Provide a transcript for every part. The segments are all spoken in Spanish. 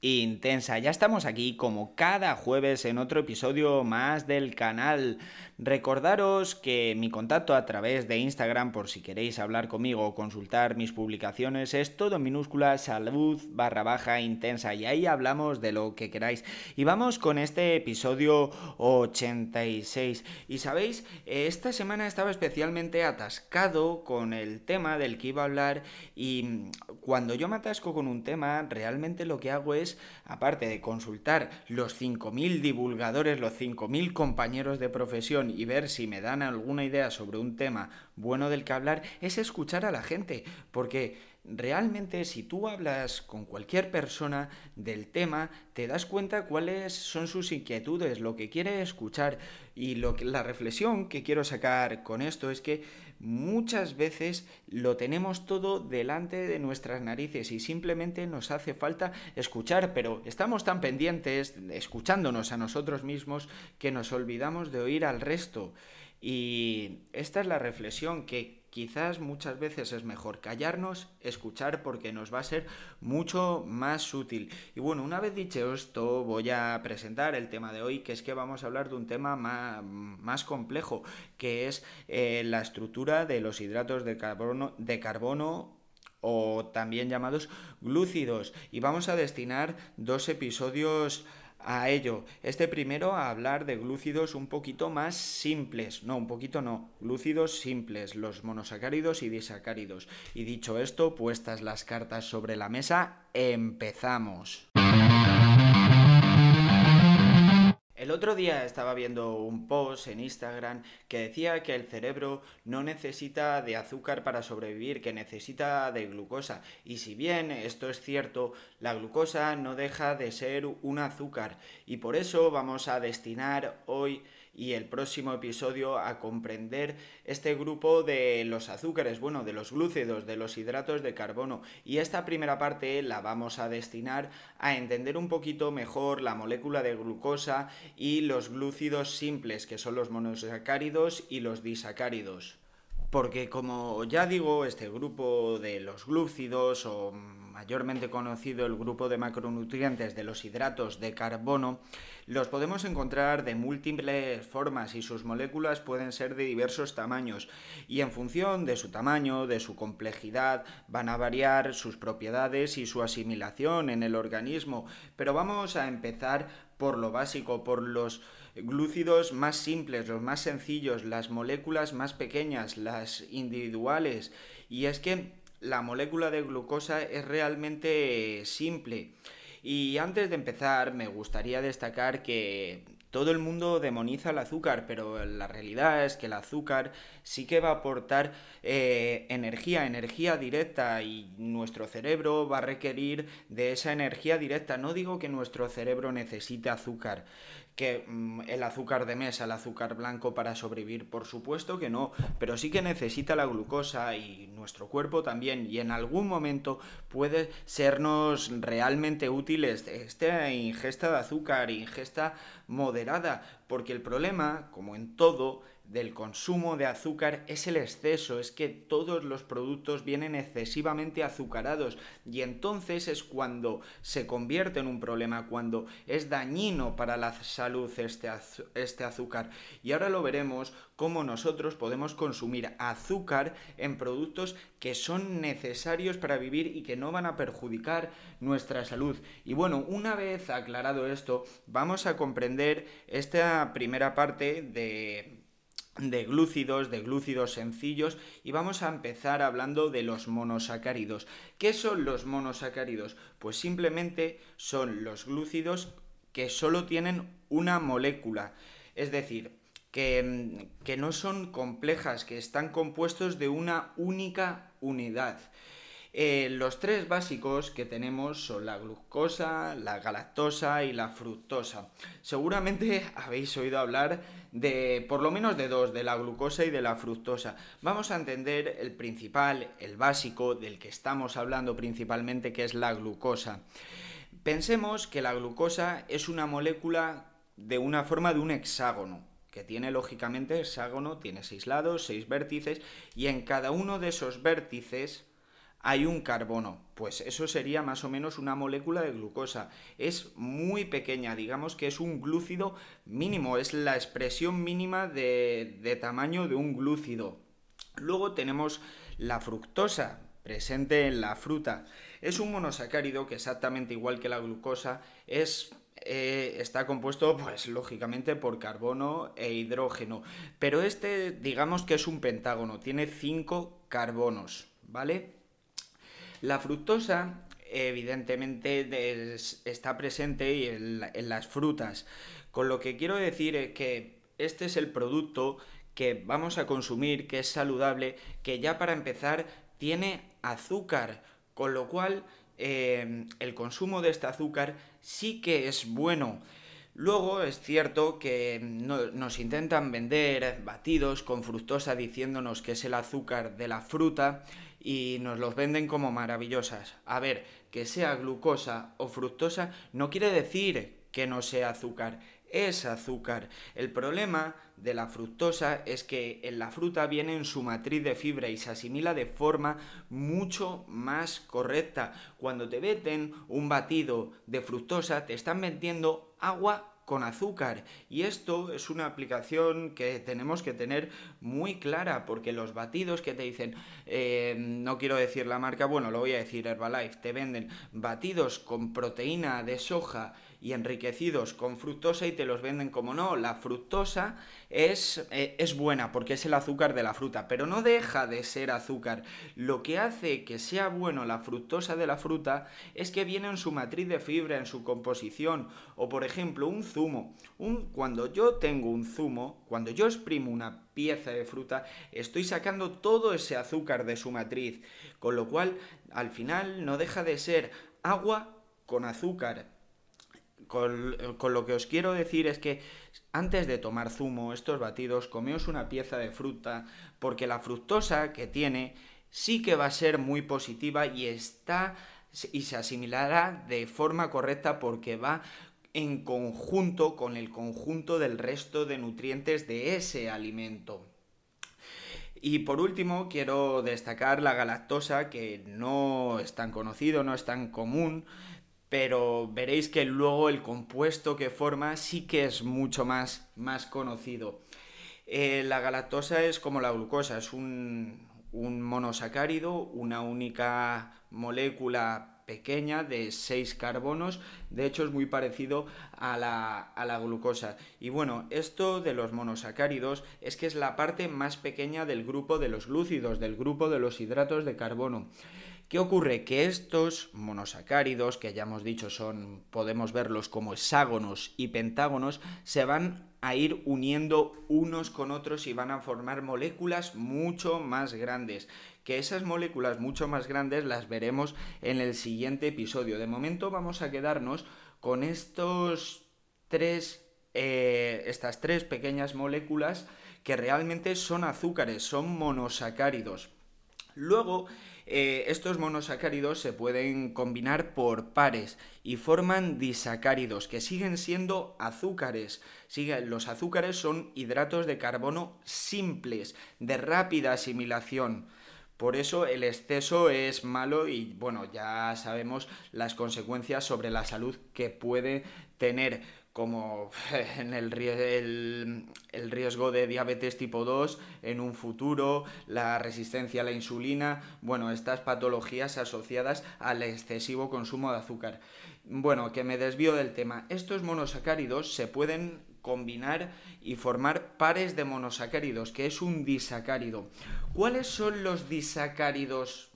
intensa. Ya estamos aquí como cada jueves en otro episodio más del canal. Recordaros que mi contacto a través de Instagram por si queréis hablar conmigo o consultar mis publicaciones es todo minúscula salud barra baja intensa y ahí hablamos de lo que queráis. Y vamos con este episodio 86. Y sabéis, esta semana estaba especialmente atascado con el tema del que iba a hablar y cuando yo me atasco con un tema realmente lo que hago es, aparte de consultar los 5.000 divulgadores, los 5.000 compañeros de profesión, y ver si me dan alguna idea sobre un tema bueno del que hablar es escuchar a la gente, porque realmente si tú hablas con cualquier persona del tema, te das cuenta cuáles son sus inquietudes, lo que quiere escuchar y lo la reflexión que quiero sacar con esto es que muchas veces lo tenemos todo delante de nuestras narices y simplemente nos hace falta escuchar, pero estamos tan pendientes escuchándonos a nosotros mismos que nos olvidamos de oír al resto. Y esta es la reflexión que quizás muchas veces es mejor callarnos, escuchar porque nos va a ser mucho más útil. Y bueno, una vez dicho esto, voy a presentar el tema de hoy, que es que vamos a hablar de un tema más, complejo, que es eh, la estructura de los hidratos de carbono, de carbono o también llamados glúcidos. Y vamos a destinar dos episodios a ello. Este primero a hablar de glúcidos un poquito más simples. No, un poquito no. Glúcidos simples, los monosacáridos y disacáridos. Y dicho esto, puestas las cartas sobre la mesa, empezamos. El otro día estaba viendo un post en Instagram que decía que el cerebro no necesita de azúcar para sobrevivir, que necesita de glucosa. Y si bien esto es cierto, la glucosa no deja de ser un azúcar. Y por eso vamos a destinar hoy y el próximo episodio a comprender este grupo de los azúcares, bueno, de los glúcidos, de los hidratos de carbono. Y esta primera parte la vamos a destinar a entender un poquito mejor la molécula de glucosa y los glúcidos simples, que son los monosacáridos y los disacáridos. Porque como ya digo, este grupo de los glúcidos o mayormente conocido el grupo de macronutrientes de los hidratos de carbono, los podemos encontrar de múltiples formas y sus moléculas pueden ser de diversos tamaños y en función de su tamaño, de su complejidad, van a variar sus propiedades y su asimilación en el organismo. Pero vamos a empezar por lo básico, por los glúcidos más simples, los más sencillos, las moléculas más pequeñas, las individuales. Y es que la molécula de glucosa es realmente simple. Y antes de empezar, me gustaría destacar que todo el mundo demoniza el azúcar, pero la realidad es que el azúcar sí que va a aportar eh, energía, energía directa, y nuestro cerebro va a requerir de esa energía directa. No digo que nuestro cerebro necesite azúcar, que mm, el azúcar de mesa, el azúcar blanco para sobrevivir, por supuesto que no, pero sí que necesita la glucosa y nuestro cuerpo también, y en algún momento puede sernos realmente útiles esta ingesta de azúcar, ingesta moderada, porque el problema, como en todo, del consumo de azúcar es el exceso, es que todos los productos vienen excesivamente azucarados y entonces es cuando se convierte en un problema, cuando es dañino para la salud este, este azúcar. Y ahora lo veremos cómo nosotros podemos consumir azúcar en productos que son necesarios para vivir y que no van a perjudicar nuestra salud. Y bueno, una vez aclarado esto, vamos a comprender esta primera parte de de glúcidos, de glúcidos sencillos y vamos a empezar hablando de los monosacáridos. ¿Qué son los monosacáridos? Pues simplemente son los glúcidos que solo tienen una molécula, es decir, que, que no son complejas, que están compuestos de una única unidad. Eh, los tres básicos que tenemos son la glucosa, la galactosa y la fructosa. Seguramente habéis oído hablar de por lo menos de dos, de la glucosa y de la fructosa. Vamos a entender el principal, el básico, del que estamos hablando principalmente, que es la glucosa. Pensemos que la glucosa es una molécula de una forma de un hexágono, que tiene lógicamente hexágono, tiene seis lados, seis vértices, y en cada uno de esos vértices hay un carbono. Pues eso sería más o menos una molécula de glucosa. Es muy pequeña, digamos que es un glúcido mínimo, es la expresión mínima de, tamaño de un glúcido. Luego tenemos la fructosa, presente en la fruta. Es un monosacárido que exactamente igual que la glucosa es eh, está compuesto, pues lógicamente, por carbono e hidrógeno. Pero este, digamos que es un pentágono, tiene cinco carbonos, ¿vale? La fructosa, evidentemente, está presente en, en las frutas. Con lo que quiero decir es que este es el producto que vamos a consumir, que es saludable, que ya para empezar tiene azúcar, con lo cual eh, el consumo de este azúcar sí que es bueno. Luego es cierto que nos intentan vender batidos con fructosa diciéndonos que es el azúcar de la fruta y nos los venden como maravillosas. A ver, que sea glucosa o fructosa no quiere decir que no sea azúcar es azúcar. El problema de la fructosa es que en la fruta viene en su matriz de fibra y se asimila de forma mucho más correcta. Cuando te venden un batido de fructosa, te están vendiendo agua con azúcar. Y esto es una aplicación que tenemos que tener muy clara, porque los batidos que te dicen, eh, no quiero decir la marca, bueno, lo voy a decir Herbalife, te venden batidos con proteína de soja y enriquecidos con fructosa y te los venden como no. La fructosa es, eh, es buena porque es el azúcar de la fruta, pero no deja de ser azúcar. Lo que hace que sea bueno la fructosa de la fruta es que viene en su matriz de fibra, en su composición. O por ejemplo, un zumo. Un, cuando yo tengo un zumo, cuando yo exprimo una pieza de fruta, estoy sacando todo ese azúcar de su matriz. Con lo cual, al final, no deja de ser agua con azúcar con, lo que os quiero decir es que antes de tomar zumo, estos batidos, comeos una pieza de fruta, porque la fructosa que tiene sí que va a ser muy positiva y está y se asimilará de forma correcta porque va en conjunto con el conjunto del resto de nutrientes de ese alimento. Y por último, quiero destacar la galactosa, que no es tan conocido, no es tan común, pero veréis que luego el compuesto que forma sí que es mucho más, más conocido. Eh, la galactosa es como la glucosa, es un, un monosacárido, una única molécula pequeña de 6 carbonos, de hecho es muy parecido a la, a la, glucosa. Y bueno, esto de los monosacáridos es que es la parte más pequeña del grupo de los glúcidos, del grupo de los hidratos de carbono. ¿Qué ocurre? Que estos monosacáridos, que ya hemos dicho son, podemos verlos como hexágonos y pentágonos, se van a ir uniendo unos con otros y van a formar moléculas mucho más grandes. Que esas moléculas mucho más grandes las veremos en el siguiente episodio. De momento vamos a quedarnos con estos tres, eh, estas tres pequeñas moléculas que realmente son azúcares, son monosacáridos. Luego, eh, estos monosacáridos se pueden combinar por pares y forman disacáridos, que siguen siendo azúcares. los azúcares son hidratos de carbono simples, de rápida asimilación. Por eso el exceso es malo y bueno, ya sabemos las consecuencias sobre la salud que puede tener como en el, el, riesgo de diabetes tipo 2 en un futuro, la resistencia a la insulina, bueno, estas patologías asociadas al excesivo consumo de azúcar. Bueno, que me desvío del tema. Estos monosacáridos se pueden combinar y formar pares de monosacáridos, que es un disacárido. ¿Cuáles son los disacáridos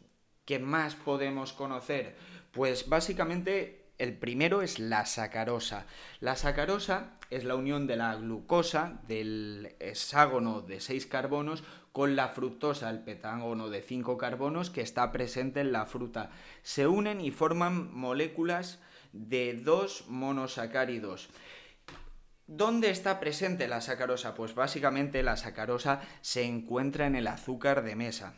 que más podemos conocer? Pues básicamente el primero es la sacarosa. La sacarosa es la unión de la glucosa, del hexágono de 6 carbonos, con la fructosa, el petágono de 5 carbonos que está presente en la fruta. Se unen y forman moléculas de dos monosacáridos. ¿Dónde está presente la sacarosa? Pues básicamente la sacarosa se encuentra en el azúcar de mesa.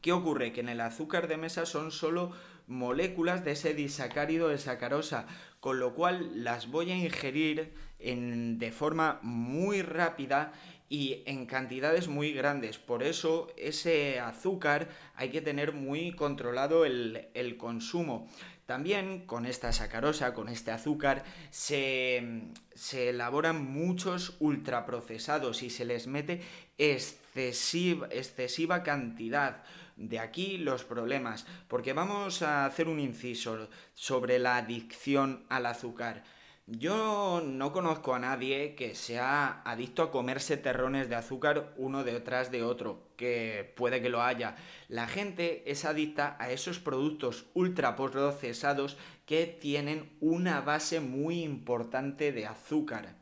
¿Qué ocurre? Que en el azúcar de mesa son solo moléculas de ese disacárido de sacarosa, con lo cual las voy a ingerir de forma muy rápida y en cantidades muy grandes. Por eso ese azúcar hay que tener muy controlado el consumo. También con esta sacarosa, con este azúcar, se, se elaboran muchos ultraprocesados y se les mete excesiva, excesiva cantidad. De aquí los problemas, porque vamos a hacer un inciso sobre la adicción al azúcar. Yo no conozco a nadie que sea adicto a comerse terrones de azúcar uno detrás de otro, puede que lo haya. La gente es adicta a esos productos ultra procesados que tienen una base muy importante de azúcar.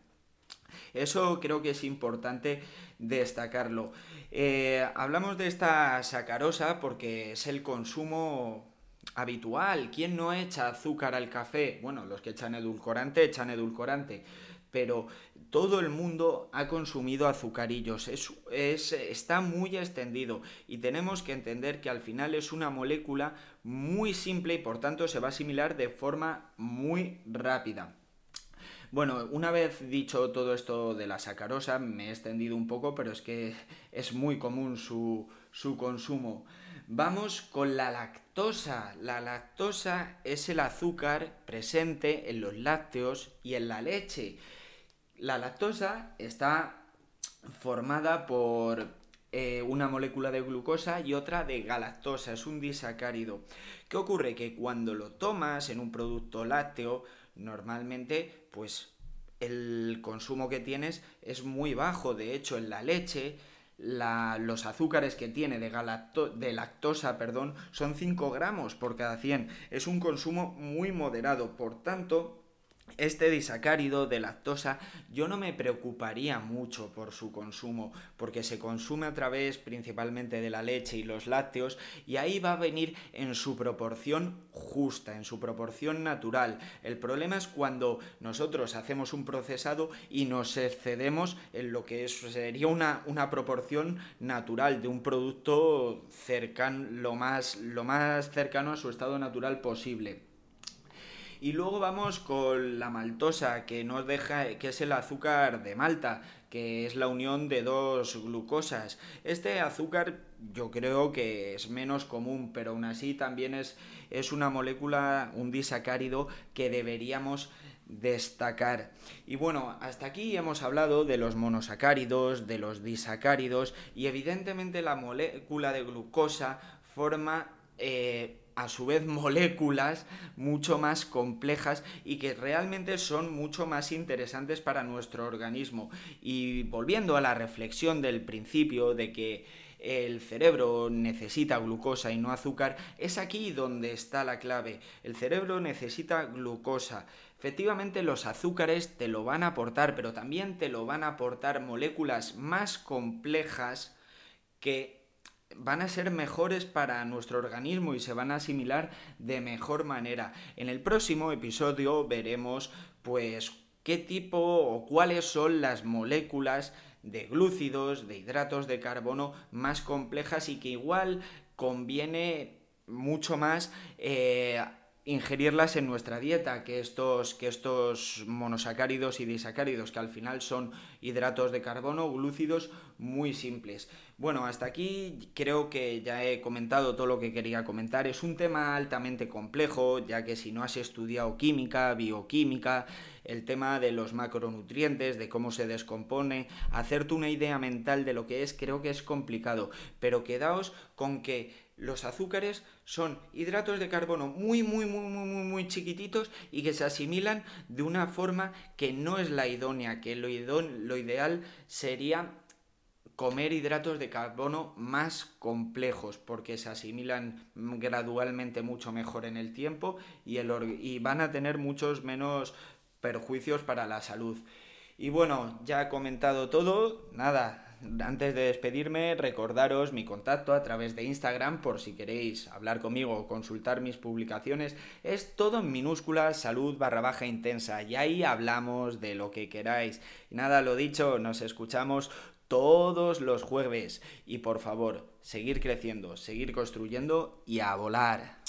Eso creo que es importante destacarlo. Eh, hablamos de esta sacarosa porque es el consumo habitual. ¿Quién no echa azúcar al café? Bueno, los que echan edulcorante, echan edulcorante. Pero todo el mundo ha consumido azucarillos, es, está muy extendido y tenemos que entender que al final es una molécula muy simple y por tanto se va a asimilar de forma muy rápida. Bueno, una vez dicho todo esto de la sacarosa, me he extendido un poco, pero es que es muy común su, su consumo. Vamos con la lactosa. La lactosa es el azúcar presente en los lácteos y en la leche. La lactosa está formada por eh, una molécula de glucosa y otra de galactosa, es un disacárido. ¿Qué ocurre? Que cuando lo tomas en un producto lácteo, normalmente, pues el consumo que tienes es muy bajo. De hecho, en la leche los azúcares que tiene de, de lactosa perdón, son 5 gramos por cada 100. Es un consumo muy moderado. Por tanto, este disacárido de lactosa yo no me preocuparía mucho por su consumo porque se consume a través principalmente de la leche y los lácteos y ahí va a venir en su proporción justa, en su proporción natural. El problema es cuando nosotros hacemos un procesado y nos excedemos en lo que sería una, una proporción natural de un producto cercano, lo más, lo más cercano a su estado natural posible. Y luego vamos con la maltosa, que nos deja, que es el azúcar de Malta, que es la unión de dos glucosas. Este azúcar yo creo que es menos común, pero aún así también es, es una molécula, un disacárido que deberíamos destacar. Y bueno, hasta aquí hemos hablado de los monosacáridos, de los disacáridos y evidentemente la molécula de glucosa forma eh, a su vez moléculas mucho más complejas y que realmente son mucho más interesantes para nuestro organismo. Y volviendo a la reflexión del principio de que el cerebro necesita glucosa y no azúcar, es aquí donde está la clave. El cerebro necesita glucosa. Efectivamente los azúcares te lo van a aportar, pero también te lo van a aportar moléculas más complejas que van a ser mejores para nuestro organismo y se van a asimilar de mejor manera. En el próximo episodio veremos pues qué tipo o cuáles son las moléculas de glúcidos, de hidratos de carbono más complejas y que igual conviene mucho más eh, ingerirlas en nuestra dieta, que estos, que estos monosacáridos y disacáridos, que al final son hidratos de carbono, glúcidos muy simples. Bueno, hasta aquí creo que ya he comentado todo lo que quería comentar. Es un tema altamente complejo, ya que si no has estudiado química, bioquímica, el tema de los macronutrientes, de cómo se descompone, hacerte una idea mental de lo que es, creo que es complicado. Pero quedaos con que los azúcares son hidratos de carbono muy, muy, muy, muy, muy, muy chiquititos y que se asimilan de una forma que no es la idónea, que lo, lo ideal sería comer hidratos de carbono más complejos porque se asimilan gradualmente mucho mejor en el tiempo y, y van a tener muchos menos perjuicios para la salud. Y bueno, ya he comentado todo, nada, antes de despedirme, recordaros mi contacto a través de Instagram por si queréis hablar conmigo o consultar mis publicaciones. Es todo en minúsculas, salud barra baja intensa. Y ahí hablamos de lo que queráis. Y nada, lo dicho, nos escuchamos todos los jueves. Y por favor, seguir creciendo, seguir construyendo y a volar.